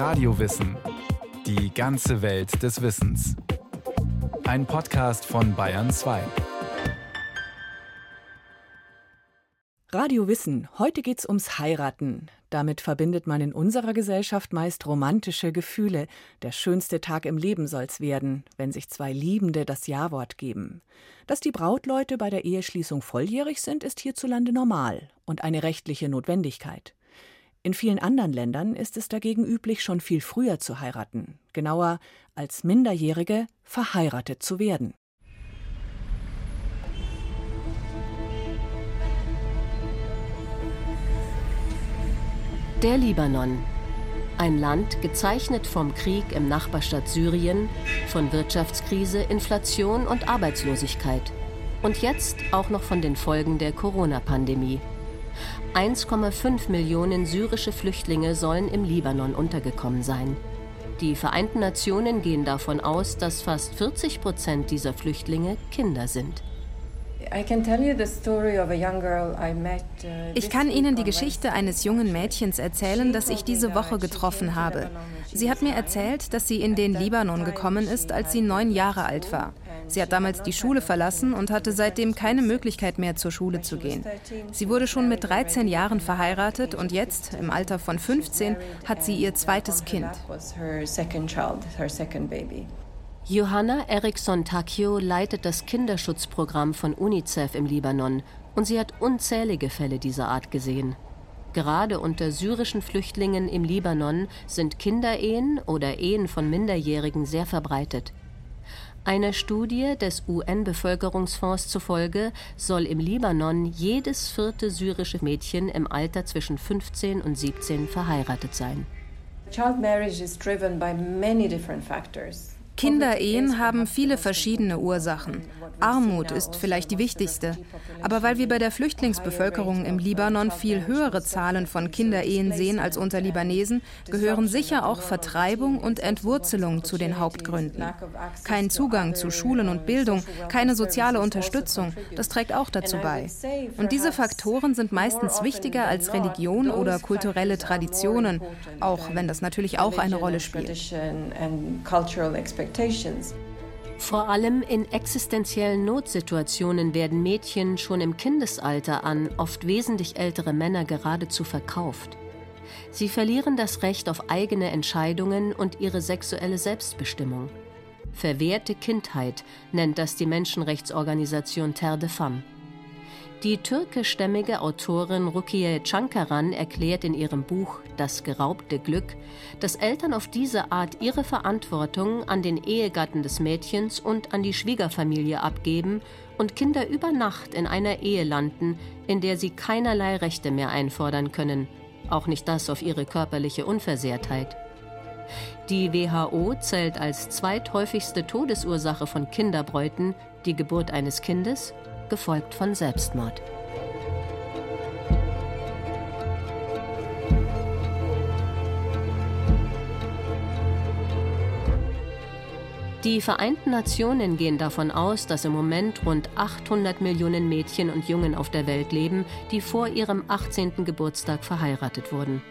Radiowissen. Die ganze Welt des Wissens. Ein Podcast von Bayern 2. Radio Wissen. Heute geht's ums Heiraten. Damit verbindet man in unserer Gesellschaft meist romantische Gefühle. Der schönste Tag im Leben soll's werden, wenn sich zwei Liebende das Ja-Wort geben. Dass die Brautleute bei der Eheschließung volljährig sind, ist hierzulande normal und eine rechtliche Notwendigkeit. In vielen anderen Ländern ist es dagegen üblich, schon viel früher zu heiraten, genauer als Minderjährige verheiratet zu werden. Der Libanon. Ein Land gezeichnet vom Krieg im Nachbarstaat Syrien, von Wirtschaftskrise, Inflation und Arbeitslosigkeit. Und jetzt auch noch von den Folgen der Corona-Pandemie. 1,5 Millionen syrische Flüchtlinge sollen im Libanon untergekommen sein. Die Vereinten Nationen gehen davon aus, dass fast 40 Prozent dieser Flüchtlinge Kinder sind. Uh, ich kann Ihnen die Geschichte eines jungen Mädchens erzählen, das ich diese Woche getroffen habe. Sie hat mir erzählt, dass sie in den Libanon gekommen ist, als sie neun Jahre alt war. Sie hat damals die Schule verlassen und hatte seitdem keine Möglichkeit mehr zur Schule zu gehen. Sie wurde schon mit 13 Jahren verheiratet und jetzt, im Alter von 15, hat sie ihr zweites Kind. Johanna Eriksson Takio leitet das Kinderschutzprogramm von UNICEF im Libanon und sie hat unzählige Fälle dieser Art gesehen. Gerade unter syrischen Flüchtlingen im Libanon sind Kinderehen oder Ehen von Minderjährigen sehr verbreitet. Einer Studie des UN-Bevölkerungsfonds zufolge soll im Libanon jedes vierte syrische Mädchen im Alter zwischen 15 und 17 verheiratet sein. Child marriage is driven by many different factors. Kinderehen haben viele verschiedene Ursachen. Armut ist vielleicht die wichtigste. Aber weil wir bei der Flüchtlingsbevölkerung im Libanon viel höhere Zahlen von Kinderehen sehen als unter Libanesen, gehören sicher auch Vertreibung und Entwurzelung zu den Hauptgründen. Kein Zugang zu Schulen und Bildung, keine soziale Unterstützung, das trägt auch dazu bei. Und diese Faktoren sind meistens wichtiger als Religion oder kulturelle Traditionen, auch wenn das natürlich auch eine Rolle spielt. Vor allem in existenziellen Notsituationen werden Mädchen schon im Kindesalter an oft wesentlich ältere Männer geradezu verkauft. Sie verlieren das Recht auf eigene Entscheidungen und ihre sexuelle Selbstbestimmung. Verwehrte Kindheit nennt das die Menschenrechtsorganisation Terre de Femme. Die türkischstämmige Autorin Rukiye Cankaran erklärt in ihrem Buch Das geraubte Glück, dass Eltern auf diese Art ihre Verantwortung an den Ehegatten des Mädchens und an die Schwiegerfamilie abgeben und Kinder über Nacht in einer Ehe landen, in der sie keinerlei Rechte mehr einfordern können, auch nicht das auf ihre körperliche Unversehrtheit. Die WHO zählt als zweithäufigste Todesursache von Kinderbräuten die Geburt eines Kindes gefolgt von Selbstmord. Die Vereinten Nationen gehen davon aus, dass im Moment rund 800 Millionen Mädchen und Jungen auf der Welt leben, die vor ihrem 18. Geburtstag verheiratet wurden.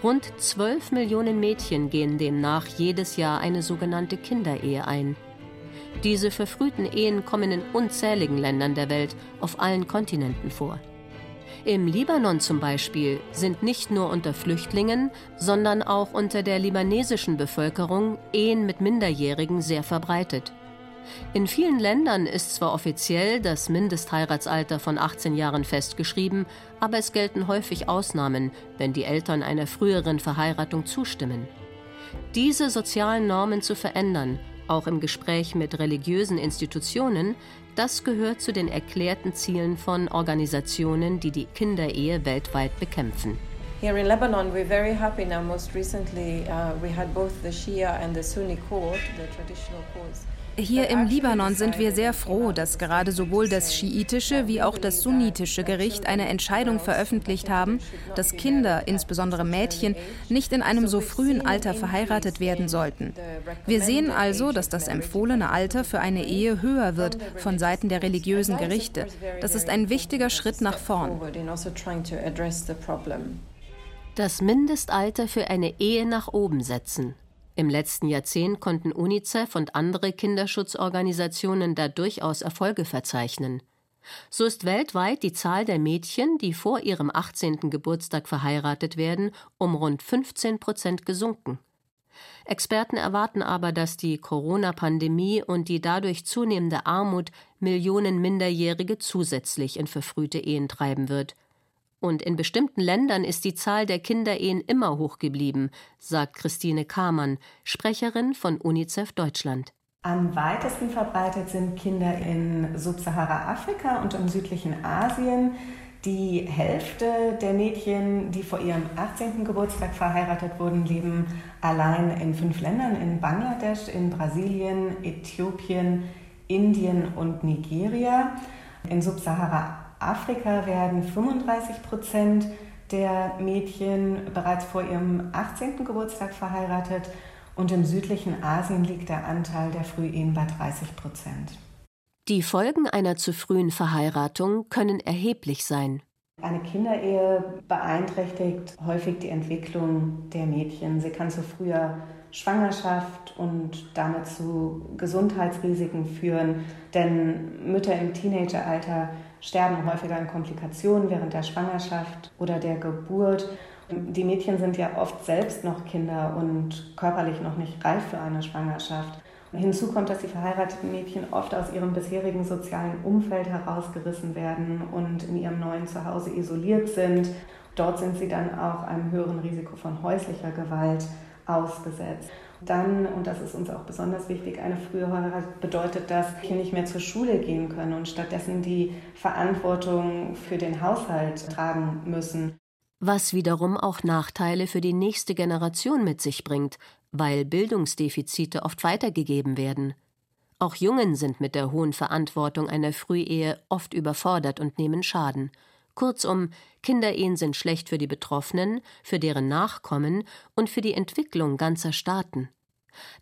Rund 12 Millionen Mädchen gehen demnach jedes Jahr eine sogenannte Kinderehe ein. Diese verfrühten Ehen kommen in unzähligen Ländern der Welt auf allen Kontinenten vor. Im Libanon zum Beispiel sind nicht nur unter Flüchtlingen, sondern auch unter der libanesischen Bevölkerung Ehen mit Minderjährigen sehr verbreitet. In vielen Ländern ist zwar offiziell das Mindestheiratsalter von 18 Jahren festgeschrieben, aber es gelten häufig Ausnahmen, wenn die Eltern einer früheren Verheiratung zustimmen. Diese sozialen Normen zu verändern auch im Gespräch mit religiösen Institutionen, das gehört zu den erklärten Zielen von Organisationen, die die Kinderehe weltweit bekämpfen. Here in Lebanon, we're very happy now. Most recently, uh, we had both the Shia and the Sunni court, the traditional courts. Hier im Libanon sind wir sehr froh, dass gerade sowohl das schiitische wie auch das sunnitische Gericht eine Entscheidung veröffentlicht haben, dass Kinder, insbesondere Mädchen, nicht in einem so frühen Alter verheiratet werden sollten. Wir sehen also, dass das empfohlene Alter für eine Ehe höher wird von Seiten der religiösen Gerichte. Das ist ein wichtiger Schritt nach vorn. Das Mindestalter für eine Ehe nach oben setzen. Im letzten Jahrzehnt konnten UNICEF und andere Kinderschutzorganisationen da durchaus Erfolge verzeichnen. So ist weltweit die Zahl der Mädchen, die vor ihrem 18. Geburtstag verheiratet werden, um rund 15 Prozent gesunken. Experten erwarten aber, dass die Corona-Pandemie und die dadurch zunehmende Armut Millionen Minderjährige zusätzlich in verfrühte Ehen treiben wird. Und in bestimmten Ländern ist die Zahl der Kinderehen immer hoch geblieben, sagt Christine Kamann, Sprecherin von UNICEF Deutschland. Am weitesten verbreitet sind Kinder in Subsahara-Afrika und im südlichen Asien. Die Hälfte der Mädchen, die vor ihrem 18. Geburtstag verheiratet wurden, leben allein in fünf Ländern, in Bangladesch, in Brasilien, Äthiopien, Indien und Nigeria. In Subsahara-Afrika werden 35 Prozent der Mädchen bereits vor ihrem 18. Geburtstag verheiratet und im südlichen Asien liegt der Anteil der Frühehen bei 30 Prozent. Die Folgen einer zu frühen Verheiratung können erheblich sein. Eine Kinderehe beeinträchtigt häufig die Entwicklung der Mädchen. Sie kann zu früher Schwangerschaft und damit zu Gesundheitsrisiken führen, denn Mütter im Teenageralter sterben häufiger an Komplikationen während der Schwangerschaft oder der Geburt die Mädchen sind ja oft selbst noch Kinder und körperlich noch nicht reif für eine Schwangerschaft. Hinzu kommt, dass die verheirateten Mädchen oft aus ihrem bisherigen sozialen Umfeld herausgerissen werden und in ihrem neuen Zuhause isoliert sind. Dort sind sie dann auch einem höheren Risiko von häuslicher Gewalt ausgesetzt. Dann, und das ist uns auch besonders wichtig, eine frühe bedeutet, dass Kinder nicht mehr zur Schule gehen können und stattdessen die Verantwortung für den Haushalt tragen müssen was wiederum auch Nachteile für die nächste Generation mit sich bringt, weil Bildungsdefizite oft weitergegeben werden. Auch Jungen sind mit der hohen Verantwortung einer Frühehe oft überfordert und nehmen Schaden. Kurzum, Kinderehen sind schlecht für die Betroffenen, für deren Nachkommen und für die Entwicklung ganzer Staaten.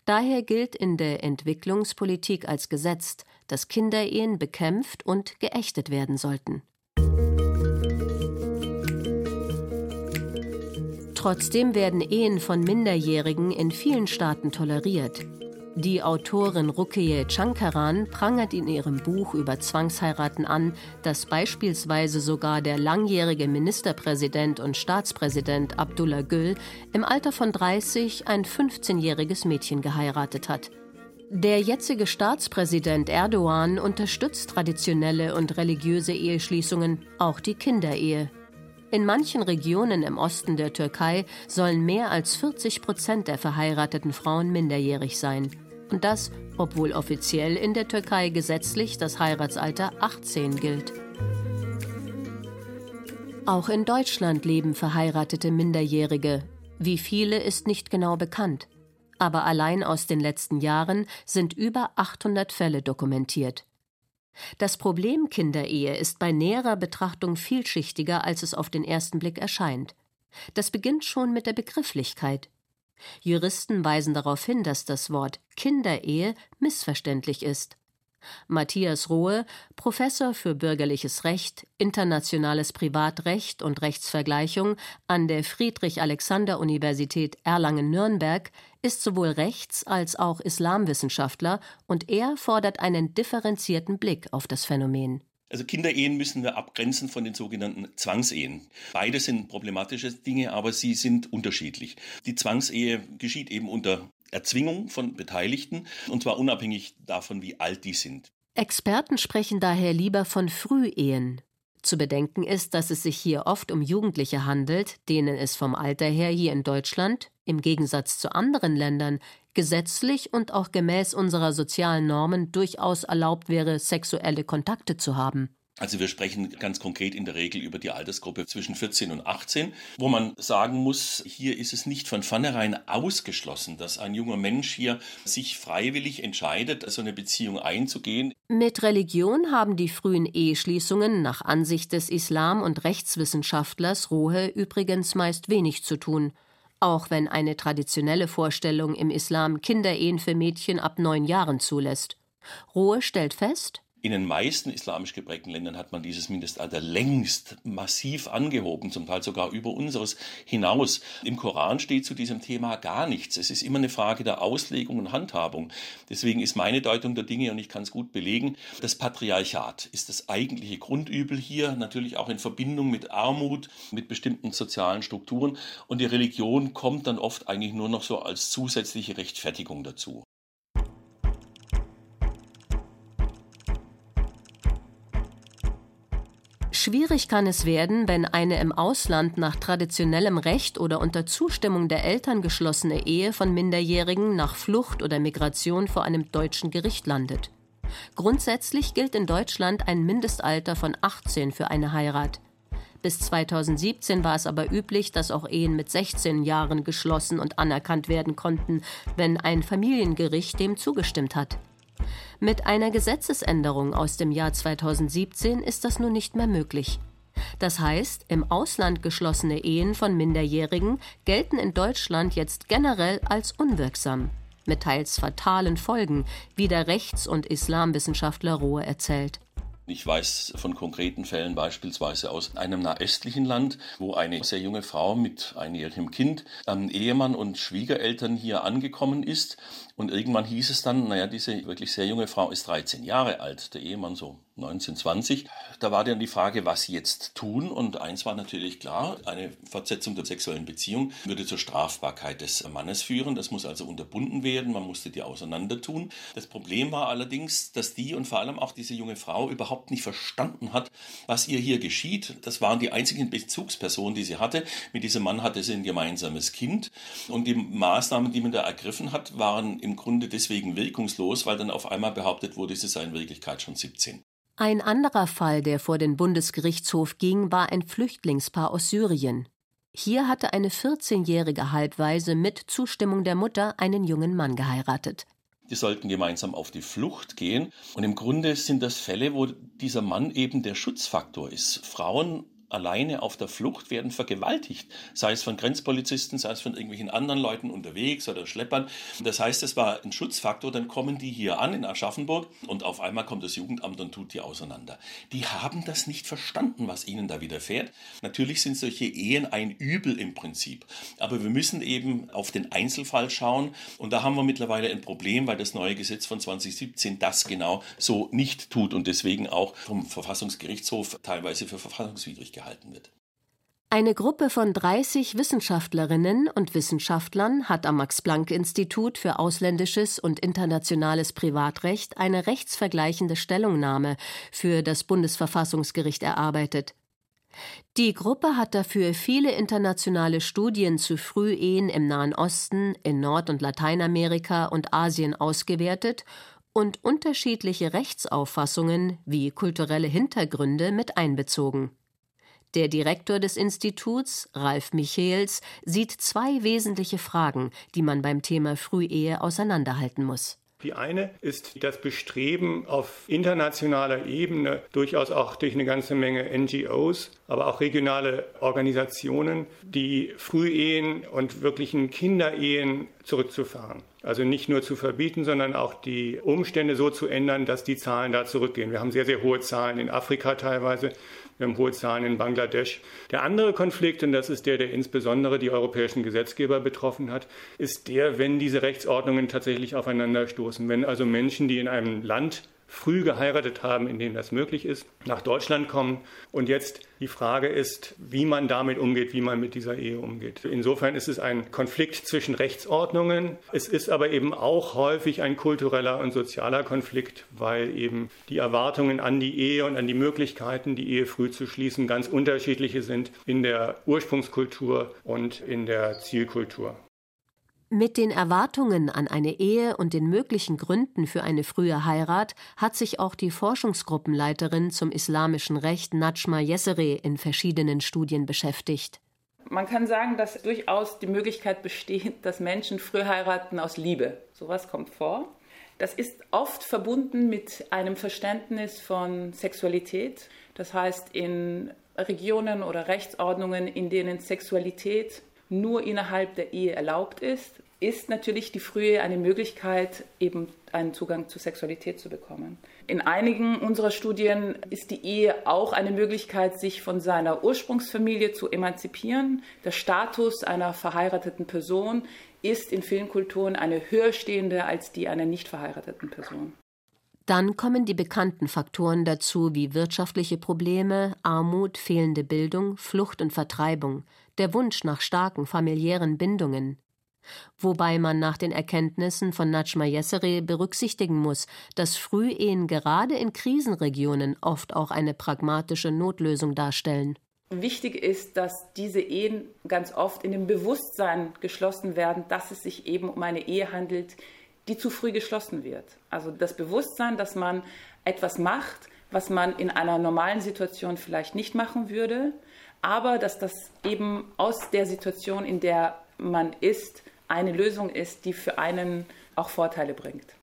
Daher gilt in der Entwicklungspolitik als gesetzt, dass Kinderehen bekämpft und geächtet werden sollten. Trotzdem werden Ehen von Minderjährigen in vielen Staaten toleriert. Die Autorin Rukiye Chankaran prangert in ihrem Buch über Zwangsheiraten an, dass beispielsweise sogar der langjährige Ministerpräsident und Staatspräsident Abdullah Gül im Alter von 30 ein 15-jähriges Mädchen geheiratet hat. Der jetzige Staatspräsident Erdogan unterstützt traditionelle und religiöse Eheschließungen, auch die Kinderehe. In manchen Regionen im Osten der Türkei sollen mehr als 40 Prozent der verheirateten Frauen minderjährig sein. Und das, obwohl offiziell in der Türkei gesetzlich das Heiratsalter 18 gilt. Auch in Deutschland leben verheiratete Minderjährige. Wie viele ist nicht genau bekannt. Aber allein aus den letzten Jahren sind über 800 Fälle dokumentiert. Das Problem Kinderehe ist bei näherer Betrachtung vielschichtiger, als es auf den ersten Blick erscheint. Das beginnt schon mit der Begrifflichkeit. Juristen weisen darauf hin, dass das Wort Kinderehe missverständlich ist. Matthias Rohe, Professor für bürgerliches Recht, internationales Privatrecht und Rechtsvergleichung an der Friedrich-Alexander-Universität Erlangen-Nürnberg, ist sowohl Rechts- als auch Islamwissenschaftler und er fordert einen differenzierten Blick auf das Phänomen. Also Kinderehen müssen wir abgrenzen von den sogenannten Zwangsehen. Beide sind problematische Dinge, aber sie sind unterschiedlich. Die Zwangsehe geschieht eben unter Erzwingung von Beteiligten, und zwar unabhängig davon, wie alt die sind. Experten sprechen daher lieber von Frühehen. Zu bedenken ist, dass es sich hier oft um Jugendliche handelt, denen es vom Alter her hier in Deutschland, im Gegensatz zu anderen Ländern, gesetzlich und auch gemäß unserer sozialen Normen durchaus erlaubt wäre, sexuelle Kontakte zu haben. Also wir sprechen ganz konkret in der Regel über die Altersgruppe zwischen 14 und 18, wo man sagen muss, hier ist es nicht von vornherein ausgeschlossen, dass ein junger Mensch hier sich freiwillig entscheidet, so eine Beziehung einzugehen. Mit Religion haben die frühen Eheschließungen nach Ansicht des Islam- und Rechtswissenschaftlers Rohe übrigens meist wenig zu tun. Auch wenn eine traditionelle Vorstellung im Islam Kinderehen für Mädchen ab neun Jahren zulässt. Rohe stellt fest, In den meisten islamisch geprägten Ländern hat man dieses Mindestalter längst massiv angehoben, zum Teil sogar über unseres hinaus. Im Koran steht zu diesem Thema gar nichts. Es ist immer eine Frage der Auslegung und Handhabung. Deswegen ist meine Deutung der Dinge, und ich kann es gut belegen, das Patriarchat ist das eigentliche Grundübel hier, natürlich auch in Verbindung mit Armut, mit bestimmten sozialen Strukturen. Und die Religion kommt dann oft eigentlich nur noch so als zusätzliche Rechtfertigung dazu. Schwierig kann es werden, wenn eine im Ausland nach traditionellem Recht oder unter Zustimmung der Eltern geschlossene Ehe von Minderjährigen nach Flucht oder Migration vor einem deutschen Gericht landet. Grundsätzlich gilt in Deutschland ein Mindestalter von 18 für eine Heirat. Bis 2017 war es aber üblich, dass auch Ehen mit 16 Jahren geschlossen und anerkannt werden konnten, wenn ein Familiengericht dem zugestimmt hat. Mit einer Gesetzesänderung aus dem Jahr 2017 ist das nun nicht mehr möglich. Das heißt, im Ausland geschlossene Ehen von Minderjährigen gelten in Deutschland jetzt generell als unwirksam, mit teils fatalen Folgen, wie der Rechts- und Islamwissenschaftler Rohe erzählt. Ich weiß von konkreten Fällen beispielsweise aus einem nahöstlichen Land, wo eine sehr junge Frau mit einjährigem Kind, ähm, Ehemann und Schwiegereltern hier angekommen ist. Und irgendwann hieß es dann, naja, diese wirklich sehr junge Frau ist 13 Jahre alt, der Ehemann so 1920. Da war dann die Frage, was jetzt tun. Und eins war natürlich klar, eine Fortsetzung der sexuellen Beziehung würde zur Strafbarkeit des Mannes führen. Das muss also unterbunden werden. Man musste die auseinandertun. Das Problem war allerdings, dass die und vor allem auch diese junge Frau überhaupt nicht verstanden hat, was ihr hier geschieht. Das waren die einzigen Bezugspersonen, die sie hatte. Mit diesem Mann hatte sie ein gemeinsames Kind. Und die Maßnahmen, die man da ergriffen hat, waren im Grunde deswegen wirkungslos, weil dann auf einmal behauptet wurde, sie sei in Wirklichkeit schon 17. Ein anderer Fall, der vor den Bundesgerichtshof ging, war ein Flüchtlingspaar aus Syrien. Hier hatte eine 14-jährige Halbweise mit Zustimmung der Mutter einen jungen Mann geheiratet. Die sollten gemeinsam auf die Flucht gehen. Und im Grunde sind das Fälle, wo dieser Mann eben der Schutzfaktor ist. Frauen alleine auf der Flucht werden vergewaltigt, sei es von Grenzpolizisten, sei es von irgendwelchen anderen Leuten unterwegs oder Schleppern. Das heißt, es war ein Schutzfaktor, dann kommen die hier an in Aschaffenburg und auf einmal kommt das Jugendamt und tut die auseinander. Die haben das nicht verstanden, was ihnen da widerfährt. Natürlich sind solche Ehen ein Übel im Prinzip, aber wir müssen eben auf den Einzelfall schauen und da haben wir mittlerweile ein Problem, weil das neue Gesetz von 2017 das genau so nicht tut und deswegen auch vom Verfassungsgerichtshof teilweise für verfassungswidrig gehalten wird. Eine Gruppe von 30 Wissenschaftlerinnen und Wissenschaftlern hat am Max-Planck-Institut für ausländisches und internationales Privatrecht eine rechtsvergleichende Stellungnahme für das Bundesverfassungsgericht erarbeitet. Die Gruppe hat dafür viele internationale Studien zu Frühehen im Nahen Osten, in Nord- und Lateinamerika und Asien ausgewertet und unterschiedliche Rechtsauffassungen wie kulturelle Hintergründe mit einbezogen. Der Direktor des Instituts, Ralf Michels, sieht zwei wesentliche Fragen, die man beim Thema Frühehe auseinanderhalten muss. Die eine ist das Bestreben auf internationaler Ebene, durchaus auch durch eine ganze Menge NGOs, aber auch regionale Organisationen, die Frühehen und wirklichen Kinderehen zurückzufahren. Also nicht nur zu verbieten, sondern auch die Umstände so zu ändern, dass die Zahlen da zurückgehen. Wir haben sehr, sehr hohe Zahlen in Afrika teilweise. Wir haben hohe Zahlen in Bangladesch. Der andere Konflikt, und das ist der, der insbesondere die europäischen Gesetzgeber betroffen hat, ist der, wenn diese Rechtsordnungen tatsächlich aufeinanderstoßen. Wenn also Menschen, die in einem Land früh geheiratet haben, in denen das möglich ist, nach Deutschland kommen. Und jetzt die Frage ist, wie man damit umgeht, wie man mit dieser Ehe umgeht. Insofern ist es ein Konflikt zwischen Rechtsordnungen. Es ist aber eben auch häufig ein kultureller und sozialer Konflikt, weil eben die Erwartungen an die Ehe und an die Möglichkeiten, die Ehe früh zu schließen, ganz unterschiedliche sind in der Ursprungskultur und in der Zielkultur. Mit den Erwartungen an eine Ehe und den möglichen Gründen für eine frühe Heirat hat sich auch die Forschungsgruppenleiterin zum islamischen Recht Najma Yesere in verschiedenen Studien beschäftigt. Man kann sagen, dass durchaus die Möglichkeit besteht, dass Menschen früh heiraten aus Liebe. Sowas kommt vor. Das ist oft verbunden mit einem Verständnis von Sexualität. Das heißt, in Regionen oder Rechtsordnungen, in denen Sexualität nur innerhalb der Ehe erlaubt ist, ist natürlich die Frühe eine Möglichkeit, eben einen Zugang zur Sexualität zu bekommen. In einigen unserer Studien ist die Ehe auch eine Möglichkeit, sich von seiner Ursprungsfamilie zu emanzipieren. Der Status einer verheirateten Person ist in vielen Kulturen eine höher stehende als die einer nicht verheirateten Person. Dann kommen die bekannten Faktoren dazu wie wirtschaftliche Probleme, Armut, fehlende Bildung, Flucht und Vertreibung, der Wunsch nach starken familiären Bindungen, wobei man nach den Erkenntnissen von Najma Yesere berücksichtigen muss, dass Frühehen gerade in Krisenregionen oft auch eine pragmatische Notlösung darstellen. Wichtig ist, dass diese Ehen ganz oft in dem Bewusstsein geschlossen werden, dass es sich eben um eine Ehe handelt, die zu früh geschlossen wird. Also das Bewusstsein, dass man etwas macht, was man in einer normalen Situation vielleicht nicht machen würde, aber dass das eben aus der Situation, in der man ist, eine Lösung ist, die für einen auch Vorteile bringt.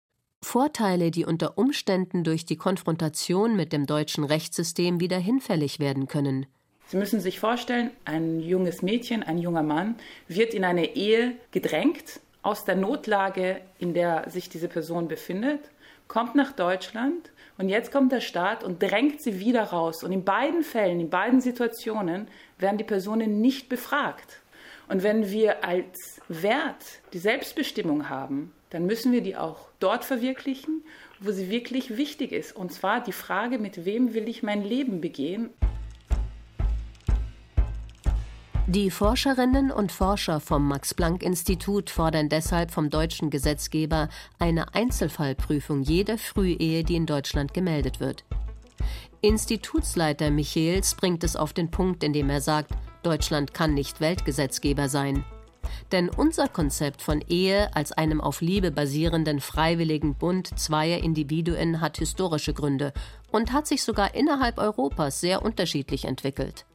Vorteile, die unter Umständen durch die Konfrontation mit dem deutschen Rechtssystem wieder hinfällig werden können. Sie müssen sich vorstellen, ein junges Mädchen, ein junger Mann wird in eine Ehe gedrängt aus der Notlage, in der sich diese Person befindet, kommt nach Deutschland und jetzt kommt der Staat und drängt sie wieder raus. Und in beiden Fällen, in beiden Situationen werden die Personen nicht befragt. Und wenn wir als Wert die Selbstbestimmung haben, dann müssen wir die auch dort verwirklichen, wo sie wirklich wichtig ist. Und zwar die Frage, mit wem will ich mein Leben begehen? Die Forscherinnen und Forscher vom Max-Planck-Institut fordern deshalb vom deutschen Gesetzgeber eine Einzelfallprüfung jeder Frühehe, die in Deutschland gemeldet wird. Institutsleiter Michels bringt es auf den Punkt, indem er sagt, Deutschland kann nicht Weltgesetzgeber sein. Denn unser Konzept von Ehe als einem auf Liebe basierenden freiwilligen Bund zweier Individuen hat historische Gründe und hat sich sogar innerhalb Europas sehr unterschiedlich entwickelt.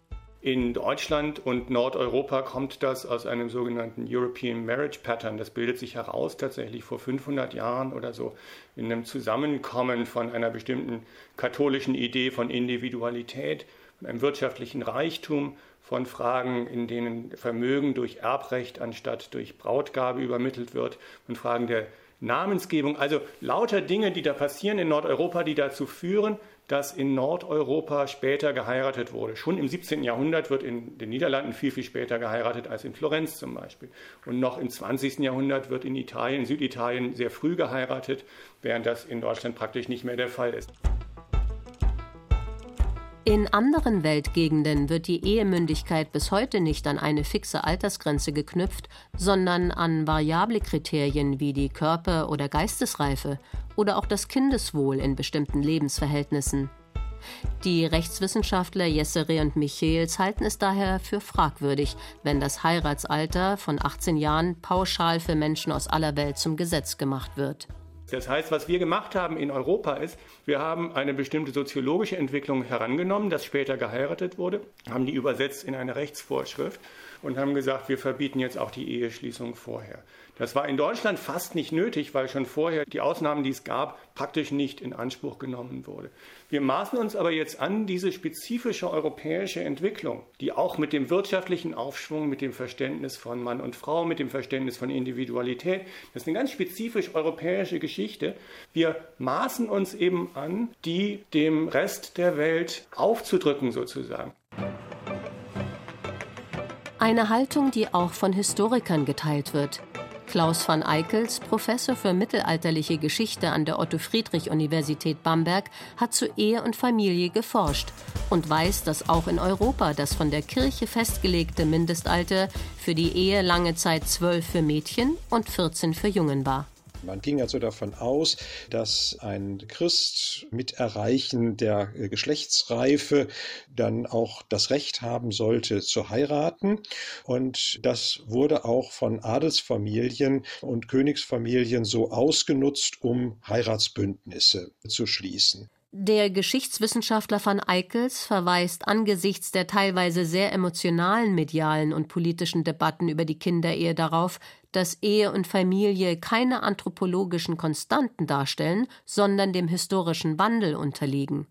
In Deutschland und Nordeuropa kommt das aus einem sogenannten European Marriage Pattern. Das bildet sich heraus tatsächlich vor 500 Jahren oder so in einem Zusammenkommen von einer bestimmten katholischen Idee von Individualität, einem wirtschaftlichen Reichtum, von Fragen, in denen Vermögen durch Erbrecht anstatt durch Brautgabe übermittelt wird, von Fragen der Namensgebung. Also lauter Dinge, die da passieren in Nordeuropa, die dazu führen, dass in Nordeuropa später geheiratet wurde. Schon im 17. Jahrhundert wird in den Niederlanden viel, viel später geheiratet als in Florenz zum Beispiel. Und noch im 20. Jahrhundert wird in Italien, Süditalien sehr früh geheiratet, während das in Deutschland praktisch nicht mehr der Fall ist. In anderen Weltgegenden wird die Ehemündigkeit bis heute nicht an eine fixe Altersgrenze geknüpft, sondern an variable Kriterien wie die Körper- oder Geistesreife oder auch das Kindeswohl in bestimmten Lebensverhältnissen. Die Rechtswissenschaftler Jessere und Michels halten es daher für fragwürdig, wenn das Heiratsalter von 18 Jahren pauschal für Menschen aus aller Welt zum Gesetz gemacht wird. Das heißt, was wir gemacht haben in Europa ist, wir haben eine bestimmte soziologische Entwicklung herangenommen, das später geheiratet wurde, haben die übersetzt in eine Rechtsvorschrift und haben gesagt, wir verbieten jetzt auch die Eheschließung vorher. Das war in Deutschland fast nicht nötig, weil schon vorher die Ausnahmen, die es gab, praktisch nicht in Anspruch genommen wurde. Wir maßen uns aber jetzt an, diese spezifische europäische Entwicklung, die auch mit dem wirtschaftlichen Aufschwung, mit dem Verständnis von Mann und Frau, mit dem Verständnis von Individualität, das ist eine ganz spezifisch europäische Geschichte. Wir maßen uns eben an, die dem Rest der Welt aufzudrücken sozusagen. Eine Haltung, die auch von Historikern geteilt wird. Klaus van Eickels, Professor für mittelalterliche Geschichte an der Otto-Friedrich-Universität Bamberg, hat zu Ehe und Familie geforscht und weiß, dass auch in Europa das von der Kirche festgelegte Mindestalter für die Ehe lange Zeit zwölf für Mädchen und 14 für Jungen war. Man ging also davon aus, dass ein Christ mit Erreichen der äh, Geschlechtsreife dann auch das Recht haben sollte zu heiraten. Und das wurde auch von Adelsfamilien und Königsfamilien so ausgenutzt, um Heiratsbündnisse zu schließen. Der Geschichtswissenschaftler van Eickels verweist angesichts der teilweise sehr emotionalen medialen und politischen Debatten über die Kinderehe darauf, dass Ehe und Familie keine anthropologischen Konstanten darstellen, sondern dem historischen Wandel unterliegen.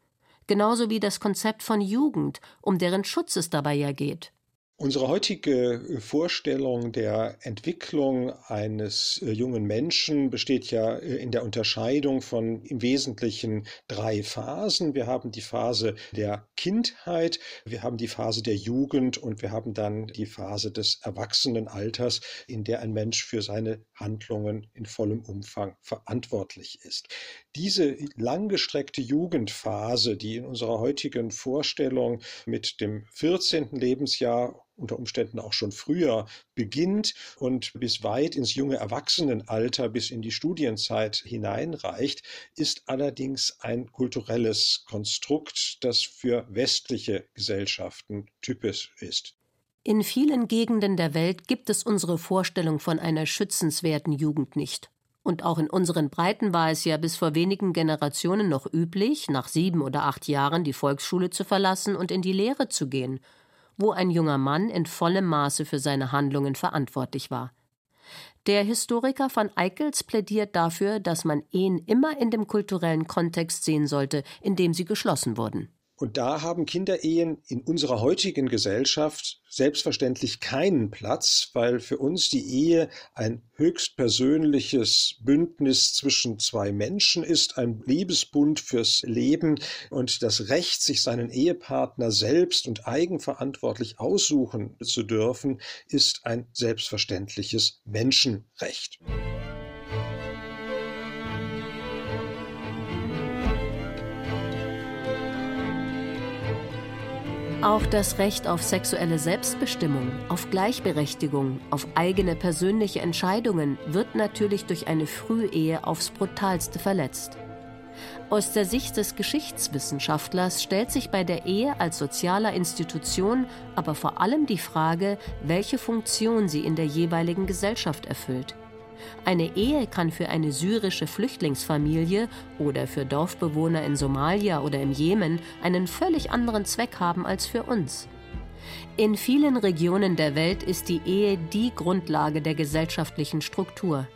Genauso wie das Konzept von Jugend, um deren Schutz es dabei ja geht. Unsere heutige Vorstellung der Entwicklung eines äh, jungen Menschen besteht ja äh, in der Unterscheidung von im Wesentlichen drei Phasen. Wir haben die Phase der Kindheit, wir haben die Phase der Jugend und wir haben dann die Phase des Erwachsenenalters, in der ein Mensch für seine Handlungen in vollem Umfang verantwortlich ist. Diese langgestreckte Jugendphase, die in unserer heutigen Vorstellung mit dem 14. Lebensjahr unter Umständen auch schon früher beginnt und bis weit ins junge Erwachsenenalter, bis in die Studienzeit hineinreicht, ist allerdings ein kulturelles Konstrukt, das für westliche Gesellschaften typisch ist. In vielen Gegenden der Welt gibt es unsere Vorstellung von einer schützenswerten Jugend nicht. Und auch in unseren Breiten war es ja bis vor wenigen Generationen noch üblich, nach sieben oder acht Jahren die Volksschule zu verlassen und in die Lehre zu gehen wo ein junger Mann in vollem Maße für seine Handlungen verantwortlich war. Der Historiker van Eickels plädiert dafür, dass man Ehen immer in dem kulturellen Kontext sehen sollte, in dem sie geschlossen wurden. Und da haben Kinderehen in unserer heutigen Gesellschaft selbstverständlich keinen Platz, weil für uns die Ehe ein höchstpersönliches Bündnis zwischen zwei Menschen ist, ein Liebesbund fürs Leben und das Recht, sich seinen Ehepartner selbst und eigenverantwortlich aussuchen zu dürfen, ist ein selbstverständliches Menschenrecht. Auch das Recht auf sexuelle Selbstbestimmung, auf Gleichberechtigung, auf eigene persönliche Entscheidungen wird natürlich durch eine Frühehe aufs brutalste verletzt. Aus der Sicht des Geschichtswissenschaftlers stellt sich bei der Ehe als sozialer Institution aber vor allem die Frage, welche Funktion sie in der jeweiligen Gesellschaft erfüllt. Eine Ehe kann für eine syrische Flüchtlingsfamilie oder für Dorfbewohner in Somalia oder im Jemen einen völlig anderen Zweck haben als für uns. In vielen Regionen der Welt ist die Ehe die Grundlage der gesellschaftlichen Struktur.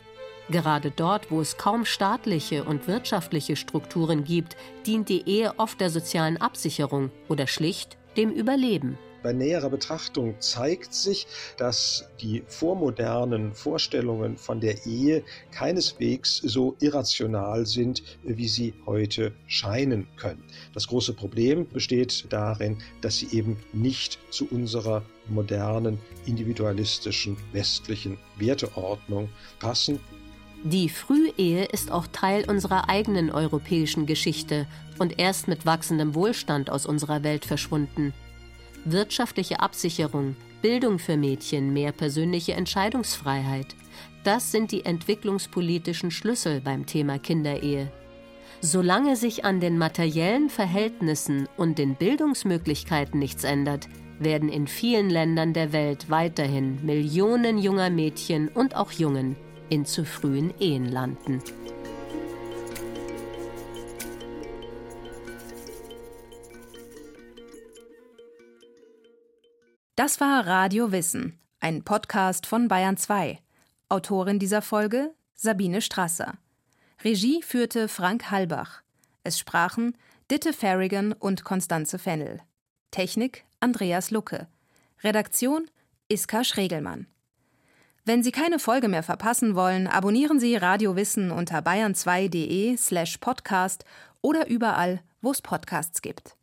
Gerade dort, wo es kaum staatliche und wirtschaftliche Strukturen gibt, dient die Ehe oft der sozialen Absicherung oder schlicht dem Überleben. Bei näherer Betrachtung zeigt sich, dass die vormodernen Vorstellungen von der Ehe keineswegs so irrational sind, wie sie heute scheinen können. Das große Problem besteht darin, dass sie eben nicht zu unserer modernen, individualistischen, westlichen Werteordnung passen. Die Frühehe ist auch Teil unserer eigenen europäischen Geschichte und erst mit wachsendem Wohlstand aus unserer Welt verschwunden wirtschaftliche Absicherung, Bildung für Mädchen, mehr persönliche Entscheidungsfreiheit. Das sind die entwicklungspolitischen Schlüssel beim Thema Kinderehe. Solange sich an den materiellen Verhältnissen und den Bildungsmöglichkeiten nichts ändert, werden in vielen Ländern der Welt weiterhin Millionen junger Mädchen und auch Jungen in zu frühen Ehen landen. Das war Radio Wissen, ein Podcast von Bayern 2. Autorin dieser Folge Sabine Strasser. Regie führte Frank Halbach. Es sprachen Ditte Farrigan und Konstanze Fennel. Technik Andreas Lucke. Redaktion Iska Schregelmann. Wenn Sie keine Folge mehr verpassen wollen, abonnieren Sie Radio Wissen unter bayern2.de slash podcast oder überall, wo es Podcasts gibt.